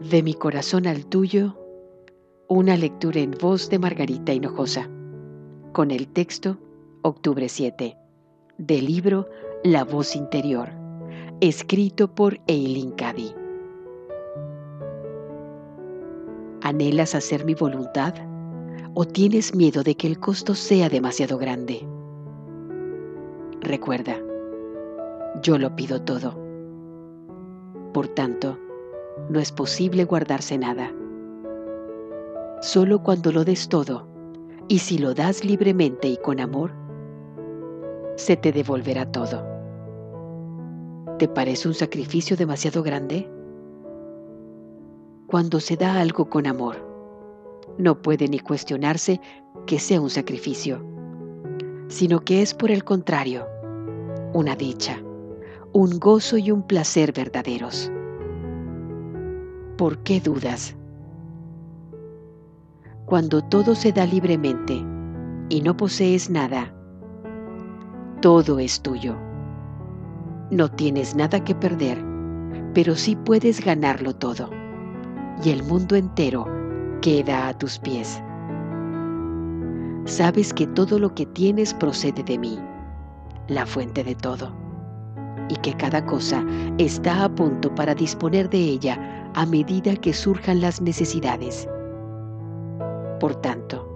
De mi corazón al tuyo, una lectura en voz de Margarita Hinojosa, con el texto Octubre 7, del libro La voz interior, escrito por Eileen Cady. ¿Anhelas hacer mi voluntad o tienes miedo de que el costo sea demasiado grande? Recuerda, yo lo pido todo. Por tanto, no es posible guardarse nada. Solo cuando lo des todo, y si lo das libremente y con amor, se te devolverá todo. ¿Te parece un sacrificio demasiado grande? Cuando se da algo con amor, no puede ni cuestionarse que sea un sacrificio, sino que es por el contrario, una dicha, un gozo y un placer verdaderos. ¿Por qué dudas? Cuando todo se da libremente y no posees nada, todo es tuyo. No tienes nada que perder, pero sí puedes ganarlo todo. Y el mundo entero queda a tus pies. Sabes que todo lo que tienes procede de mí, la fuente de todo, y que cada cosa está a punto para disponer de ella a medida que surjan las necesidades. Por tanto,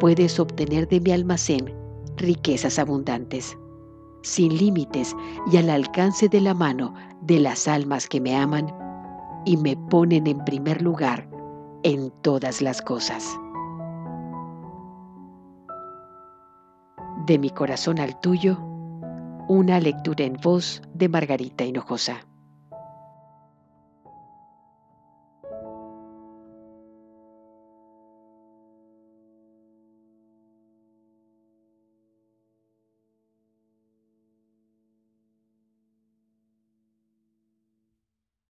puedes obtener de mi almacén riquezas abundantes, sin límites y al alcance de la mano de las almas que me aman y me ponen en primer lugar en todas las cosas. De mi corazón al tuyo, una lectura en voz de Margarita Hinojosa.